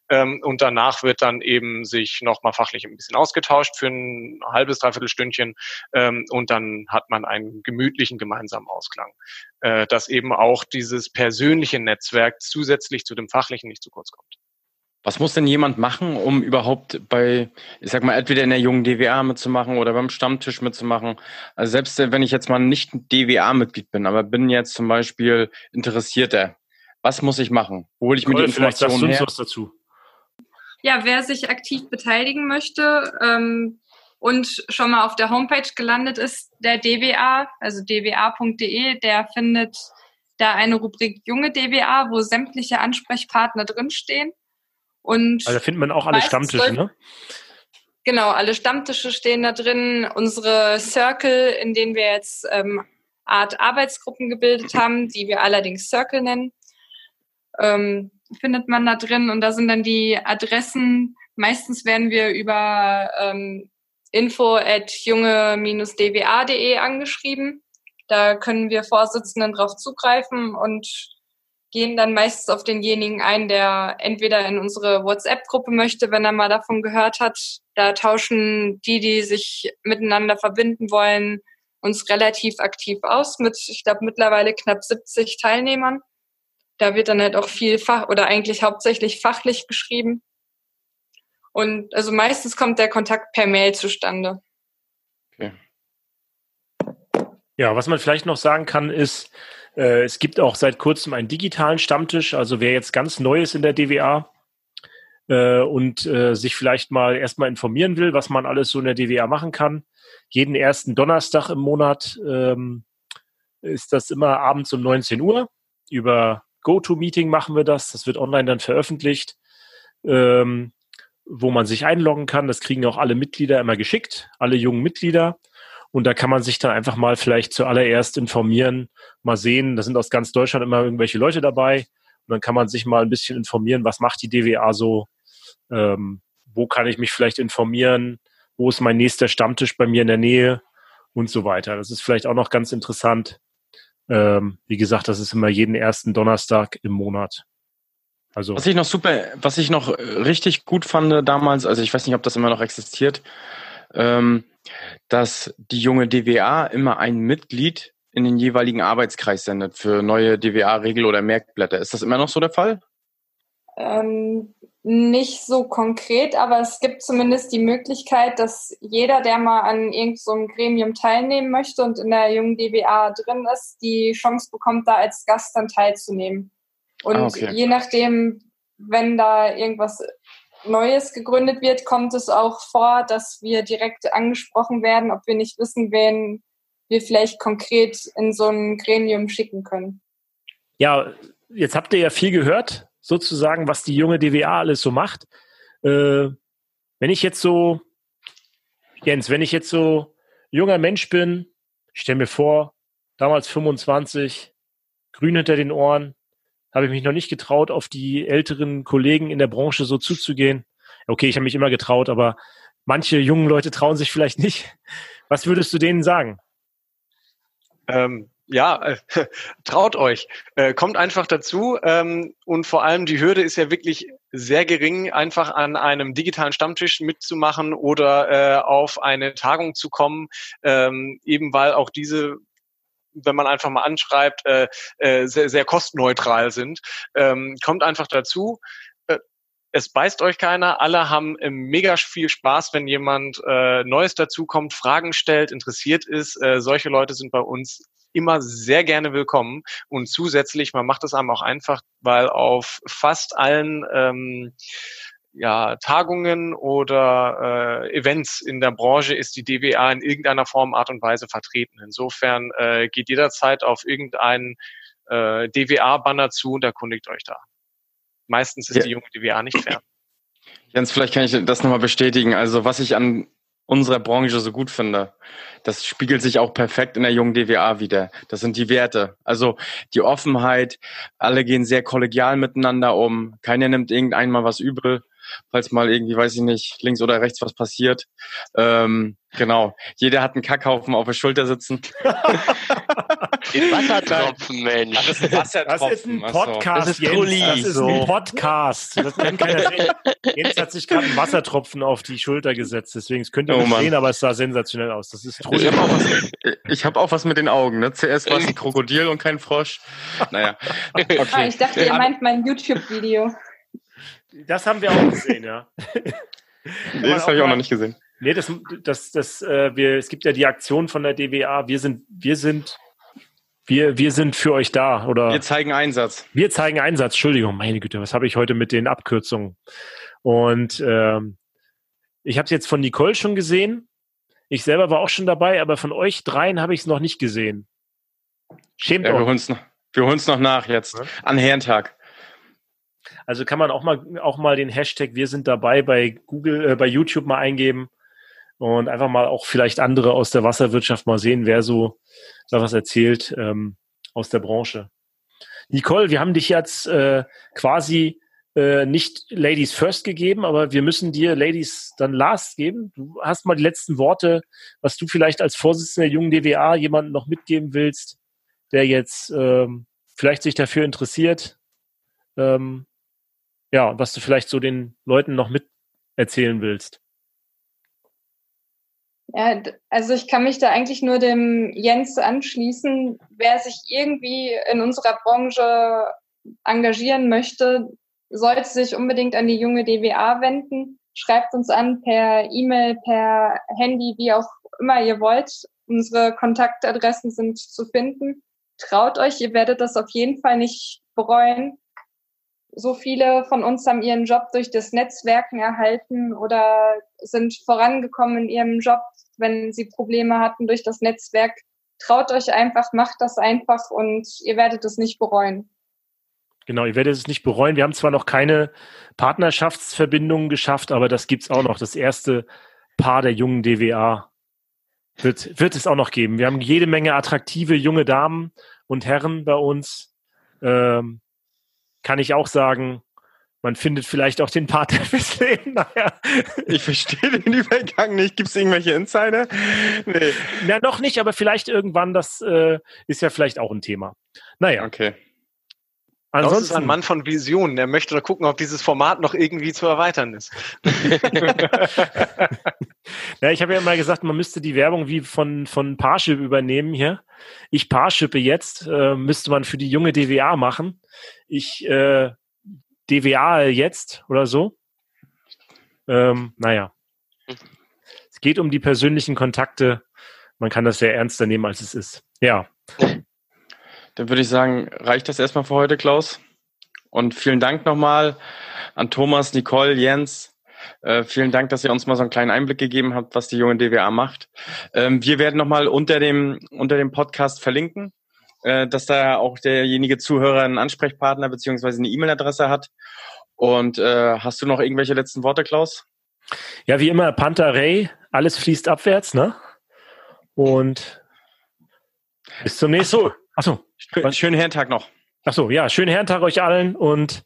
Speaker 5: Ähm, und danach wird dann eben sich nochmal fachlich ein bisschen ausgetauscht für ein halbes, dreiviertel Stündchen ähm, und dann hat man einen gemütlichen gemeinsamen Ausklang, äh, dass eben auch dieses persönliche Netzwerk zusätzlich zu dem fachlichen nicht zu kurz kommt.
Speaker 2: Was muss denn jemand machen, um überhaupt bei, ich sag mal, entweder in der jungen DWA mitzumachen oder beim Stammtisch mitzumachen? Also selbst wenn ich jetzt mal nicht DWA-Mitglied bin, aber bin jetzt zum Beispiel Interessierter was muss ich machen? Wo hole ich mir die Informationen her? Was dazu.
Speaker 4: Ja, wer sich aktiv beteiligen möchte ähm, und schon mal auf der Homepage gelandet ist, der DWA, also dwa.de, der findet da eine Rubrik junge DWA, wo sämtliche Ansprechpartner drinstehen.
Speaker 1: Und also da findet man auch alle Stammtische, ne?
Speaker 4: Genau, alle Stammtische stehen da drin. Unsere Circle, in denen wir jetzt ähm, Art Arbeitsgruppen gebildet haben, die wir allerdings Circle nennen ähm, findet man da drin und da sind dann die Adressen. Meistens werden wir über ähm, info at junge-dwa.de angeschrieben. Da können wir Vorsitzenden drauf zugreifen und gehen dann meistens auf denjenigen ein, der entweder in unsere WhatsApp-Gruppe möchte, wenn er mal davon gehört hat. Da tauschen die, die sich miteinander verbinden wollen, uns relativ aktiv aus mit, ich glaube, mittlerweile knapp 70 Teilnehmern. Da wird dann halt auch viel Fach oder eigentlich hauptsächlich fachlich geschrieben. Und also meistens kommt der Kontakt per Mail zustande. Okay.
Speaker 1: Ja, was man vielleicht noch sagen kann, ist, äh, es gibt auch seit kurzem einen digitalen Stammtisch. Also wer jetzt ganz neu ist in der DWA äh, und äh, sich vielleicht mal erstmal informieren will, was man alles so in der DWA machen kann, jeden ersten Donnerstag im Monat ähm, ist das immer abends um 19 Uhr. Über GoToMeeting machen wir das. Das wird online dann veröffentlicht, ähm, wo man sich einloggen kann. Das kriegen auch alle Mitglieder immer geschickt, alle jungen Mitglieder. Und da kann man sich dann einfach mal vielleicht zuallererst informieren, mal sehen. Da sind aus ganz Deutschland immer irgendwelche Leute dabei. Und dann kann man sich mal ein bisschen informieren, was macht die DWA so, ähm, wo kann ich mich vielleicht informieren, wo ist mein nächster Stammtisch bei mir in der Nähe und so weiter. Das ist vielleicht auch noch ganz interessant. Ähm, wie gesagt, das ist immer jeden ersten Donnerstag im Monat.
Speaker 2: Also was ich noch super, was ich noch richtig gut fand damals, also ich weiß nicht, ob das immer noch existiert, ähm, dass die junge DWA immer ein Mitglied in den jeweiligen Arbeitskreis sendet für neue DWA-Regel- oder Merkblätter. Ist das immer noch so der Fall?
Speaker 4: Ähm, nicht so konkret, aber es gibt zumindest die Möglichkeit, dass jeder, der mal an irgendeinem so Gremium teilnehmen möchte und in der jungen DBA drin ist, die Chance bekommt, da als Gast dann teilzunehmen. Und ah, okay. je nachdem, wenn da irgendwas Neues gegründet wird, kommt es auch vor, dass wir direkt angesprochen werden, ob wir nicht wissen, wen wir vielleicht konkret in so ein Gremium schicken können.
Speaker 1: Ja, jetzt habt ihr ja viel gehört sozusagen, was die junge DWA alles so macht. Äh, wenn ich jetzt so, Jens, wenn ich jetzt so junger Mensch bin, ich stelle mir vor, damals 25, grün hinter den Ohren, habe ich mich noch nicht getraut, auf die älteren Kollegen in der Branche so zuzugehen. Okay, ich habe mich immer getraut, aber manche jungen Leute trauen sich vielleicht nicht. Was würdest du denen sagen?
Speaker 5: Ähm, ja, äh, traut euch, äh, kommt einfach dazu ähm, und vor allem die Hürde ist ja wirklich sehr gering, einfach an einem digitalen Stammtisch mitzumachen oder äh, auf eine Tagung zu kommen, ähm, eben weil auch diese wenn man einfach mal anschreibt, äh, äh, sehr, sehr kostenneutral sind. Ähm, kommt einfach dazu äh, es beißt euch keiner. Alle haben äh, mega viel Spaß, wenn jemand äh, Neues dazukommt, Fragen stellt, interessiert ist. Äh, solche Leute sind bei uns immer sehr gerne willkommen. Und zusätzlich, man macht es einem auch einfach, weil auf fast allen ähm, ja, Tagungen oder äh, Events in der Branche ist die DWA in irgendeiner Form, Art und Weise vertreten. Insofern äh, geht jederzeit auf irgendeinen äh, DWA-Banner zu und erkundigt euch da. Meistens ist ja. die junge DWA nicht fern.
Speaker 2: Jens, vielleicht kann ich das nochmal bestätigen. Also was ich an unserer Branche so gut finde. Das spiegelt sich auch perfekt in der jungen DWA wieder. Das sind die Werte. Also die Offenheit, alle gehen sehr kollegial miteinander um. Keiner nimmt irgendeinen mal was übel, falls mal irgendwie, weiß ich nicht, links oder rechts was passiert. Ähm, Genau. Jeder hat einen Kackhaufen auf der Schulter sitzen.
Speaker 3: In Wassertropfen, Mensch.
Speaker 1: Das ist ein Wassertropfen. Das ist ein Podcast, das ist, Jens. Das ist ein Podcast. Das kann keiner sehen. Jens hat sich gerade einen Wassertropfen auf die Schulter gesetzt. Deswegen, es könnt ihr oh, nicht sehen, aber es sah sensationell aus. Das ist
Speaker 2: Trulli. Ich habe auch, was, hab auch was mit den Augen. Ne? Zuerst war es ein Krokodil und kein Frosch. Naja.
Speaker 4: Okay. Ah, ich dachte, ihr meint mein YouTube-Video.
Speaker 1: Das haben wir auch gesehen, ja.
Speaker 2: Nee, das habe ich auch noch nicht gesehen.
Speaker 1: Nee, das, das, das, äh, wir, es gibt ja die Aktion von der DWA. Wir sind, wir sind, wir, wir sind für euch da. Oder
Speaker 2: wir zeigen Einsatz.
Speaker 1: Wir zeigen Einsatz. Entschuldigung, meine Güte, was habe ich heute mit den Abkürzungen? Und ähm, ich habe es jetzt von Nicole schon gesehen. Ich selber war auch schon dabei, aber von euch dreien habe ich es noch nicht gesehen.
Speaker 2: Schämt ja, euch. Wir holen es noch, wir noch nach jetzt. Ja? An Herrentag.
Speaker 1: Also kann man auch mal, auch mal den Hashtag Wir sind dabei bei Google, äh, bei YouTube mal eingeben und einfach mal auch vielleicht andere aus der Wasserwirtschaft mal sehen, wer so da was erzählt ähm, aus der Branche. Nicole, wir haben dich jetzt äh, quasi äh, nicht Ladies First gegeben, aber wir müssen dir Ladies dann Last geben. Du hast mal die letzten Worte, was du vielleicht als Vorsitzender der jungen DWA jemanden noch mitgeben willst, der jetzt ähm, vielleicht sich dafür interessiert. Ähm, ja, was du vielleicht so den Leuten noch mit erzählen willst.
Speaker 4: Ja, also ich kann mich da eigentlich nur dem Jens anschließen. Wer sich irgendwie in unserer Branche engagieren möchte, sollte sich unbedingt an die junge DWA wenden. Schreibt uns an per E-Mail, per Handy, wie auch immer ihr wollt. Unsere Kontaktadressen sind zu finden. Traut euch, ihr werdet das auf jeden Fall nicht bereuen. So viele von uns haben ihren Job durch das Netzwerken erhalten oder sind vorangekommen in ihrem Job, wenn sie Probleme hatten durch das Netzwerk. Traut euch einfach, macht das einfach und ihr werdet es nicht bereuen.
Speaker 1: Genau, ihr werdet es nicht bereuen. Wir haben zwar noch keine Partnerschaftsverbindungen geschafft, aber das gibt's auch noch. Das erste Paar der jungen DWA wird, wird es auch noch geben. Wir haben jede Menge attraktive junge Damen und Herren bei uns. Ähm, kann ich auch sagen, man findet vielleicht auch den Partner fürs Leben. Naja.
Speaker 2: Ich verstehe den Übergang nicht. Gibt es irgendwelche Insider?
Speaker 1: Nee. Na, noch nicht, aber vielleicht irgendwann, das äh, ist ja vielleicht auch ein Thema. Naja.
Speaker 2: Okay.
Speaker 5: Ansonsten ist ein Mann von Visionen. Er möchte da gucken, ob dieses Format noch irgendwie zu erweitern ist.
Speaker 1: ja, ich habe ja mal gesagt, man müsste die Werbung wie von, von Parship übernehmen hier. Ich Parshippe jetzt, äh, müsste man für die junge DWA machen. Ich äh, DWA jetzt oder so. Ähm, naja. Es geht um die persönlichen Kontakte. Man kann das sehr ernster nehmen, als es ist. Ja.
Speaker 2: Dann würde ich sagen, reicht das erstmal für heute, Klaus. Und vielen Dank nochmal an Thomas, Nicole, Jens. Äh, vielen Dank, dass ihr uns mal so einen kleinen Einblick gegeben habt, was die junge DWA macht. Ähm, wir werden nochmal unter dem, unter dem Podcast verlinken, äh, dass da auch derjenige Zuhörer einen Ansprechpartner beziehungsweise eine E-Mail-Adresse hat. Und äh, hast du noch irgendwelche letzten Worte, Klaus?
Speaker 1: Ja, wie immer, Panther Ray, alles fließt abwärts, ne? Und bis zum nächsten Mal.
Speaker 2: Achso. Schön, schönen Herrentag noch.
Speaker 1: Achso, ja, schönen Herrentag euch allen und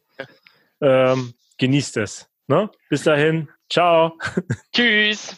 Speaker 1: ähm, genießt es. Ne? Bis dahin. Ciao.
Speaker 3: Tschüss.